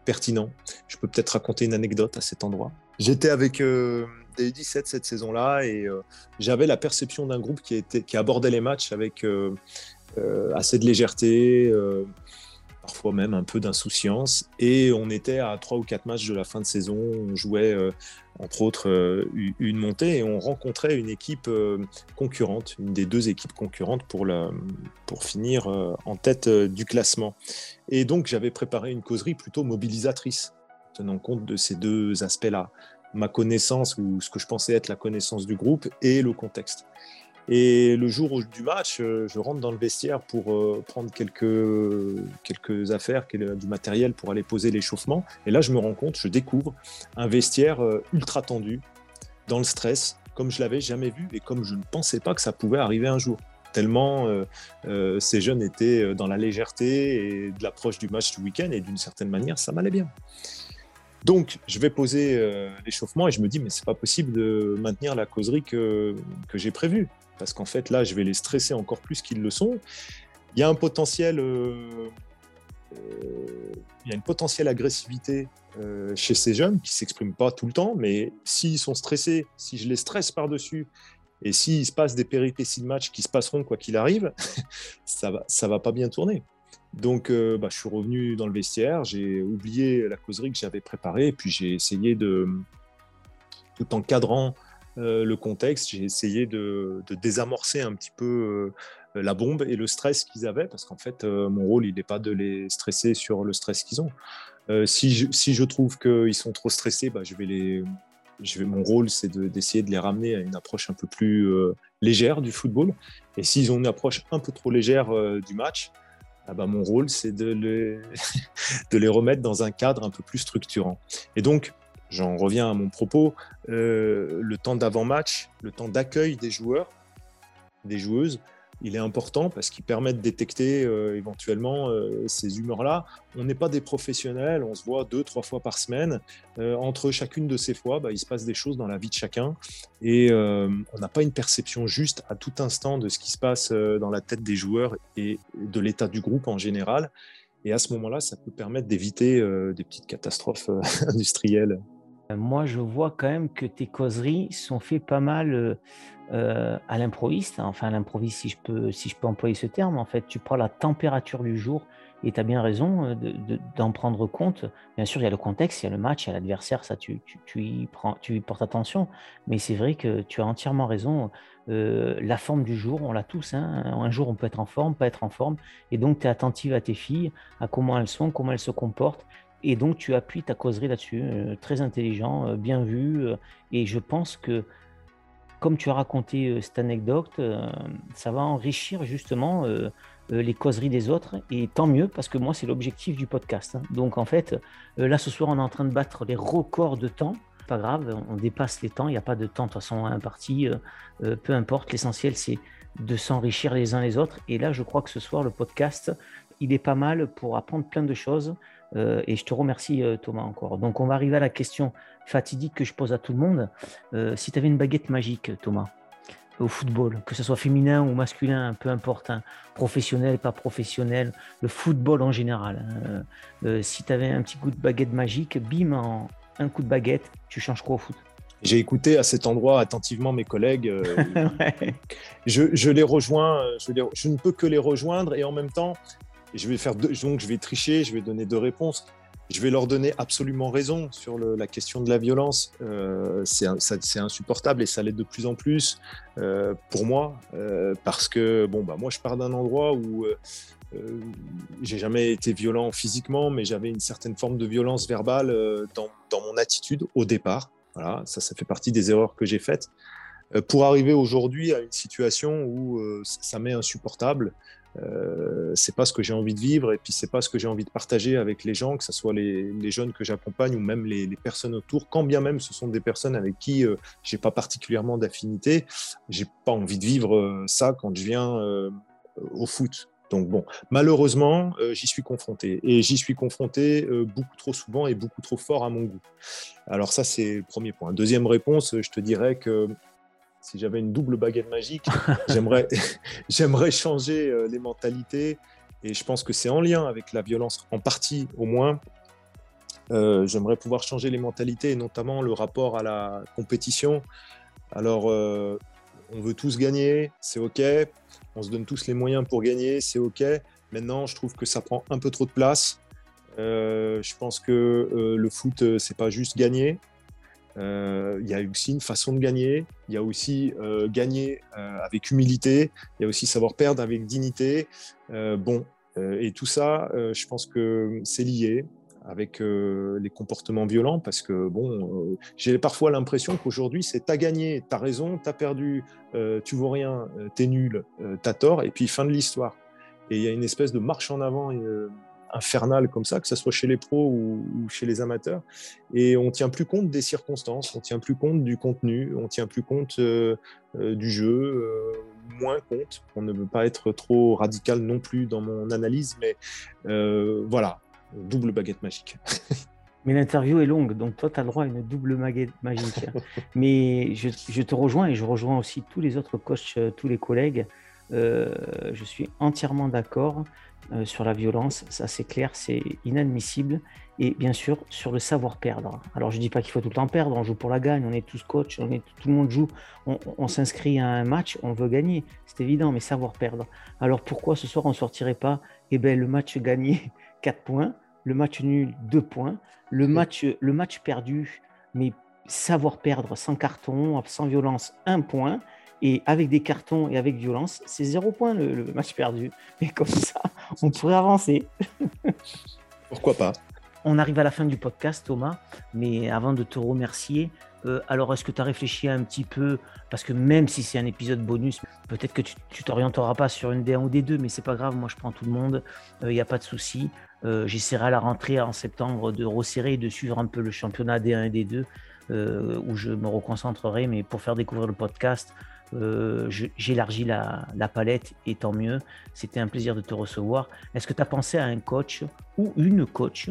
pertinent. Je peux peut-être raconter une anecdote à cet endroit. J'étais avec euh, des 17 cette saison-là et euh, j'avais la perception d'un groupe qui, était, qui abordait les matchs avec euh, assez de légèreté, parfois même un peu d'insouciance. Et on était à 3 ou 4 matchs de la fin de saison. On jouait entre autres une montée et on rencontrait une équipe concurrente, une des deux équipes concurrentes pour finir en tête du classement. Et donc j'avais préparé une causerie plutôt mobilisatrice tenant compte de ces deux aspects-là, ma connaissance ou ce que je pensais être la connaissance du groupe et le contexte. Et le jour du match, euh, je rentre dans le vestiaire pour euh, prendre quelques, quelques affaires, du matériel pour aller poser l'échauffement. Et là, je me rends compte, je découvre un vestiaire euh, ultra tendu, dans le stress, comme je l'avais jamais vu et comme je ne pensais pas que ça pouvait arriver un jour. Tellement ces jeunes étaient dans la légèreté et de l'approche du match du week-end et d'une certaine manière, ça m'allait bien. Donc, je vais poser l'échauffement et je me dis, mais c'est pas possible de maintenir la causerie que, que j'ai prévue. Parce qu'en fait, là, je vais les stresser encore plus qu'ils le sont. Il y a un potentiel, euh, euh, il y a une potentielle agressivité chez ces jeunes qui s'expriment pas tout le temps, mais s'ils sont stressés, si je les stresse par-dessus, et s'il se passe des péripéties de match qui se passeront quoi qu'il arrive, ça va, ça va pas bien tourner. Donc, euh, bah, je suis revenu dans le vestiaire, j'ai oublié la causerie que j'avais préparée, et puis j'ai essayé de, tout en cadrant euh, le contexte, j'ai essayé de, désamorcer un petit peu euh, la bombe et le stress qu'ils avaient, parce qu'en fait, mon rôle, il n'est pas de les stresser sur le stress qu'ils ont. Si je, trouve qu'ils sont trop stressés, bah, je vais les, mon rôle, c'est d'essayer de, les ramener à une approche un peu plus légère du football. Et s'ils ont une approche un peu trop légère du match, ah bah, mon rôle, c'est de, de les remettre dans un cadre un peu plus structurant. Et donc, j'en reviens à mon propos, euh, le temps d'avant-match, le temps d'accueil des joueurs, des joueuses, il est important parce qu'il permet de détecter euh, éventuellement euh, ces humeurs-là. On n'est pas des professionnels, on se voit deux, trois fois par semaine. Entre chacune de ces fois, bah, il se passe des choses dans la vie de chacun et on n'a pas une perception juste à tout instant de ce qui se passe dans la tête des joueurs et de l'état du groupe en général. Et à ce moment-là, ça peut permettre d'éviter des petites catastrophes industrielles. Moi, je vois quand même que tes causeries sont faites pas mal euh, à l'improviste, enfin à l'improviste si je peux si je peux employer ce terme, en fait, tu prends la température du jour et tu as bien raison euh, d'en prendre compte. Bien sûr, il y a le contexte, il y a le match, il y a l'adversaire, ça tu, y prends, tu y portes attention, mais c'est vrai que tu as entièrement raison. Euh, la forme du jour, on l'a tous. Hein. Un jour, on peut être en forme, pas être en forme, et donc tu es attentive à tes filles, à comment elles sont, comment elles se comportent, et donc tu appuies ta causerie là-dessus. très intelligent, bien vu, et je pense que comme tu as raconté euh, cette anecdote, euh, ça va enrichir justement euh, les causeries des autres. Et tant mieux, parce que moi, c'est l'objectif du podcast. Hein. Donc en fait, là, ce soir, on est en train de battre les records de temps. Pas grave, on dépasse les temps, il n'y a pas de temps de toute façon imparti. peu importe, l'essentiel, c'est de s'enrichir les uns les autres. Et là, je crois que ce soir, le podcast, il est pas mal pour apprendre plein de choses. Et je te remercie, Thomas, encore. Donc, on va arriver à la question fatidique que je pose à tout le monde. Euh, si tu avais une baguette magique, Thomas, au football, que ce soit féminin ou masculin, peu importe, hein, professionnel, pas professionnel, le football en général. Hein, euh, si tu avais un petit coup de baguette magique, bim, en un coup de baguette, tu changes quoi au foot? J'ai écouté à cet endroit attentivement mes collègues. Euh, je, les rejoins, je, je, ne peux que les rejoindre et en même temps, je vais faire donc je vais tricher, je vais donner deux réponses je vais leur donner absolument raison sur la question de la violence. Euh, c'est insupportable et ça l'est de plus en plus euh, pour moi euh, parce que bon bah moi je pars d'un endroit où j'ai jamais été violent physiquement, mais j'avais une certaine forme de violence verbale dans, dans, mon attitude au départ. Voilà, ça, ça fait partie des erreurs que j'ai faites pour arriver aujourd'hui à une situation où ça m'est insupportable euh, c'est pas ce que j'ai envie de vivre et puis c'est pas ce que j'ai envie de partager avec les gens, que ce soit les, jeunes que j'accompagne ou même les, personnes autour, quand bien même ce sont des personnes avec qui euh, j'ai pas particulièrement d'affinité, j'ai pas envie de vivre euh, ça quand je viens au foot. Donc bon, malheureusement, j'y suis confronté. Et j'y suis confronté beaucoup trop souvent et beaucoup trop fort à mon goût. Alors ça, c'est le premier point. Deuxième réponse, je te dirais que si j'avais une double baguette magique, j'aimerais, j'aimerais changer les mentalités. Et je pense que c'est en lien avec la violence, en partie au moins. j'aimerais pouvoir changer les mentalités et notamment le rapport à la compétition. Alors, on veut tous gagner, c'est OK. On se donne tous les moyens pour gagner, c'est OK. Maintenant, je trouve que ça prend un peu trop de place. Euh, je pense que euh, le foot, euh, c'est pas juste gagner. Il y a aussi une façon de gagner. Il y a aussi gagner avec humilité. Il y a aussi savoir perdre avec dignité. bon, et tout ça, je pense que c'est lié avec euh, les comportements violents parce que bon, euh, j'ai parfois l'impression qu'aujourd'hui c'est t'as gagné, t'as raison, t'as perdu, euh, tu vaux rien, t'es nul, t'as tort, et puis fin de l'histoire. Et il y a une espèce de marche en avant infernale comme ça, que ce soit chez les pros ou, chez les amateurs, et on tient plus compte des circonstances, on tient plus compte du contenu, on tient plus compte du jeu moins compte. On ne veut pas être trop radical non plus dans mon analyse, mais voilà, double baguette magique. Mais l'interview est longue, donc toi, tu as le droit à une double baguette magique. Mais je, te rejoins et je rejoins aussi tous les autres coachs, euh, tous les collègues. Euh, je suis entièrement d'accord euh, sur la violence, ça c'est clair, c'est inadmissible. Et bien sûr, sur le savoir perdre. Alors je ne dis pas qu'il faut tout le temps perdre, on joue pour la gagne, on est tous coachs, on est, tout le monde joue, on, s'inscrit à un match, on veut gagner, c'est évident, mais savoir perdre. Alors pourquoi ce soir on ne sortirait pas eh ben, le match gagné 4 points le match nul, deux points. Le match, le match perdu, mais savoir perdre sans carton, sans violence, un point. Et avec des cartons et avec violence, c'est zéro point le, match perdu. Et comme ça, on pourrait avancer. Pourquoi pas? On arrive à la fin du podcast, Thomas. Mais avant de te remercier, euh, alors est-ce que tu as réfléchi un petit peu? Parce que même si c'est un épisode bonus, peut-être que tu t'orienteras pas sur une D1 ou D2, mais c'est pas grave, moi je prends tout le monde, il euh, n'y a pas de souci. Euh, j'essaierai à la rentrée en septembre de resserrer et de suivre un peu le championnat D1 et D2 euh, où je me reconcentrerai. Mais pour faire découvrir le podcast, euh, j'élargis la, palette et tant mieux. C'était un plaisir de te recevoir. Est-ce que tu as pensé à un coach ou une coach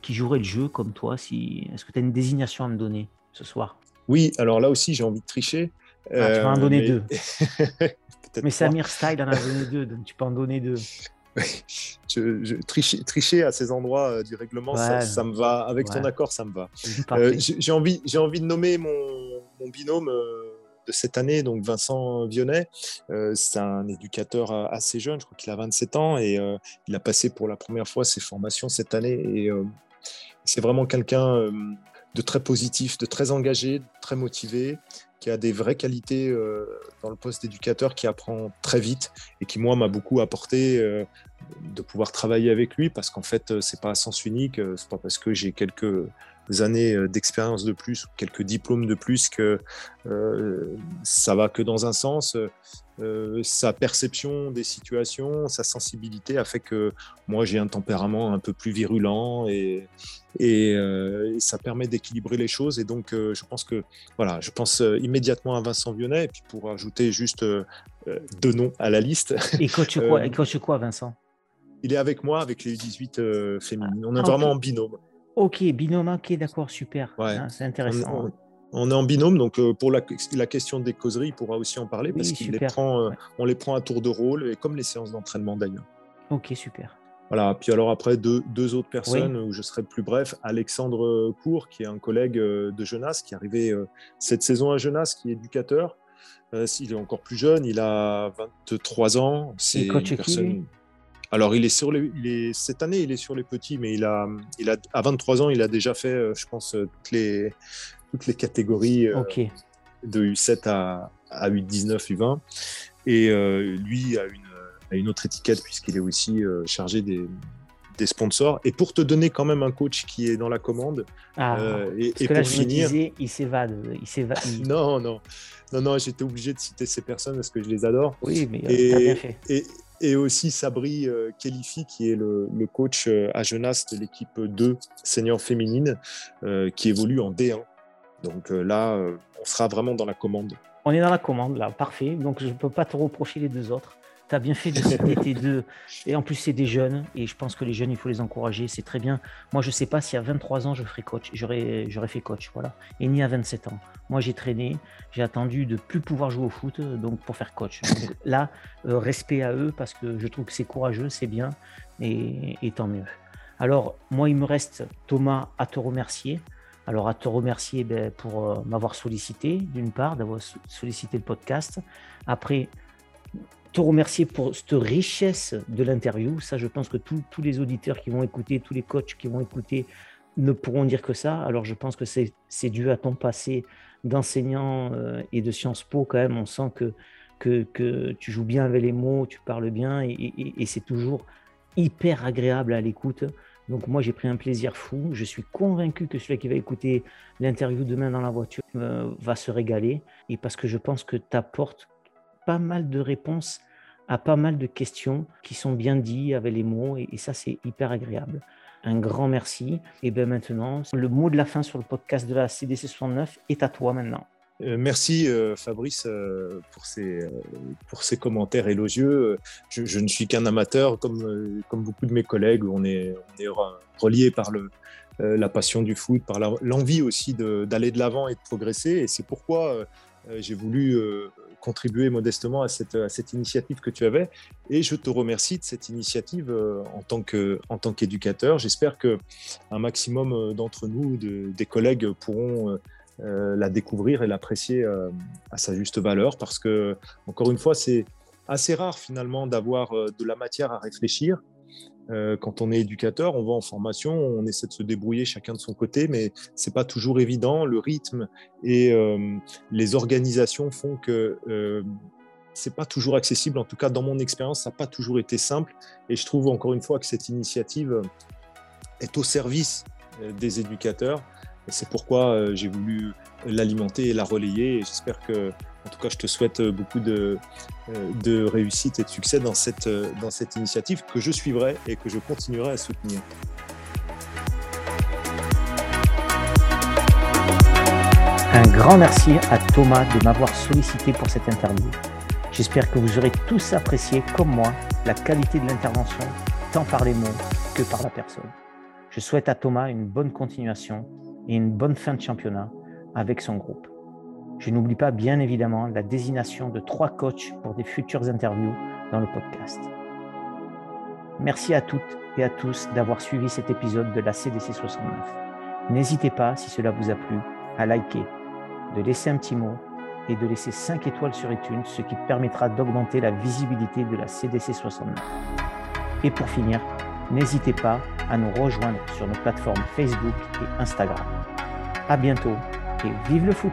qui jouerait le jeu comme toi si... Est-ce que tu as une désignation à me donner ce soir? Oui, alors là aussi, j'ai envie de tricher. Ah, tu vas en donner deux. mais Samir Style en a donné deux, donc tu peux en donner deux. je, tricher, à ces endroits euh, du règlement, ça, me va. Avec ton accord, ça me va. Euh, j'ai envie, envie de nommer mon, binôme euh, de cette année, donc Vincent Vionnet. c'est un éducateur assez jeune, je crois qu'il a 27 ans, et il a passé pour la première fois ses formations cette année. Et c'est vraiment quelqu'un de très positif, de très engagé, très motivé, qui a des vraies qualités euh, dans le poste d'éducateur, qui apprend très vite et qui, moi, m'a beaucoup apporté euh, de pouvoir travailler avec lui parce qu'en fait, euh, c'est pas à sens unique. c'est pas parce que j'ai quelques années d'expérience de plus ou quelques diplômes de plus que ça va que dans un sens. Euh, sa perception des situations, sa sensibilité a fait que moi j'ai un tempérament un peu plus virulent et, et, euh, ça permet d'équilibrer les choses. Et donc euh, je pense que voilà, je pense immédiatement à Vincent Vionnet et puis pour ajouter juste deux noms à la liste. Et coach quoi, et coach quoi Vincent? Il est avec moi avec les 18 féminines. On est ah, vraiment en binôme. Ok, binôme, ok, d'accord, super. Ah, c'est intéressant on est en binôme, donc euh, pour la, question des causeries, il pourra aussi en parler parce qu'on les, prend, euh, on les prend à tour de rôle, et comme les séances d'entraînement d'ailleurs. Ok, super. Voilà, puis alors après, deux, autres personnes où je serai plus bref. Alexandre Cour, qui est un collègue euh, de Genasse, qui est arrivé cette saison à Genasse, qui est éducateur. il est encore plus jeune, il a 23 ans. C'est une personne... Alors, il est sur les, cette année, il est sur les petits, mais il a, il a, à 23 ans, il a déjà fait, je pense, toutes les, toutes les catégories euh, de U7 à, à, U19, U20. Et euh, lui a une, a une, autre étiquette puisqu'il est aussi euh, chargé des, des, sponsors. Et pour te donner quand même un coach qui est dans la commande, ah, et, et pour finir, il s'évade, il s'évade. non, non, non, non, j'étais obligé de citer ces personnes parce que je les adore. Oui, mais et, bien fait. Et, et aussi Sabri euh, Kelifi, qui est le, coach à Genasse de l'équipe 2 senior féminine, qui évolue en D1. Donc euh, là, euh, on sera vraiment dans la commande. On est dans la commande, là, parfait. Donc je ne peux pas te reprocher les deux autres. Tu as bien fait de citer tes deux. Et en plus, c'est des jeunes. Et je pense que les jeunes, il faut les encourager. C'est très bien. Moi, je sais pas si à 23 ans, je ferai coach. J'aurais, j'aurais fait coach. Voilà. Et ni à 27 ans. Moi, j'ai traîné. J'ai attendu de plus pouvoir jouer au foot donc pour faire coach. là, euh, respect à eux parce que je trouve que c'est courageux, c'est bien. Et, et tant mieux. Alors, moi, il me reste, Thomas, à te remercier. Alors, à te remercier ben, pour euh, m'avoir sollicité, d'une part, d'avoir sollicité le podcast. Après, te remercier pour cette richesse de l'interview. Ça, je pense que tous les auditeurs qui vont écouter, tous les coachs qui vont écouter, ne pourront dire que ça. Alors, je pense que c'est dû à ton passé d'enseignant euh, et de Sciences Po, quand même. On sent que, tu joues bien avec les mots, tu parles bien et c'est toujours hyper agréable à l'écoute. Donc moi, j'ai pris un plaisir fou. Je suis convaincu que celui qui va écouter l'interview demain dans la voiture euh, va se régaler. Et parce que je pense que tu apportes pas mal de réponses à pas mal de questions qui sont bien dites avec les mots. Et, ça, c'est hyper agréable. Un grand merci. Et bien maintenant, le mot de la fin sur le podcast de la CDC 69 est à toi maintenant. Euh, merci euh, Fabrice euh, pour ces, pour ces commentaires élogieux. Je, ne suis qu'un amateur, comme, comme beaucoup de mes collègues. On est, on est relié par le, la passion du foot, par l'envie aussi d'aller de l'avant et de progresser. Et c'est pourquoi j'ai voulu contribuer modestement à cette, à cette initiative que tu avais. Et je te remercie de cette initiative en tant qu'éducateur. J'espère qu'un maximum d'entre nous, de, des collègues, pourront euh, la découvrir et l'apprécier euh, à sa juste valeur parce que, encore une fois, c'est assez rare finalement d'avoir euh, de la matière à réfléchir. Quand on est éducateur, on va en formation, on essaie de se débrouiller chacun de son côté, mais c'est pas toujours évident. Le rythme et les organisations font que c'est pas toujours accessible. En tout cas, dans mon expérience, ça n'a pas toujours été simple. Et je trouve encore une fois que cette initiative est au service des éducateurs c'est pourquoi euh, j'ai voulu l'alimenter et la relayer. J'espère que, en tout cas, je te souhaite beaucoup de, euh, de réussite et de succès dans cette, dans cette initiative que je suivrai et que je continuerai à soutenir. Un grand merci à Thomas de m'avoir sollicité pour cette interview. J'espère que vous aurez tous apprécié, comme moi, la qualité de l'intervention, tant par les mots que par la personne. Je souhaite à Thomas une bonne continuation et une bonne fin de championnat avec son groupe. Je n'oublie pas bien évidemment la désignation de trois coachs pour des futures interviews dans le podcast. Merci à toutes et à tous d'avoir suivi cet épisode de la CDC 69. N'hésitez pas, si cela vous a plu, à liker, de laisser un petit mot et de laisser 5 étoiles sur iTunes, ce qui permettra d'augmenter la visibilité de la CDC 69. Et pour finir, n'hésitez pas à nous rejoindre sur nos plateformes Facebook et Instagram. À bientôt et vive le foot!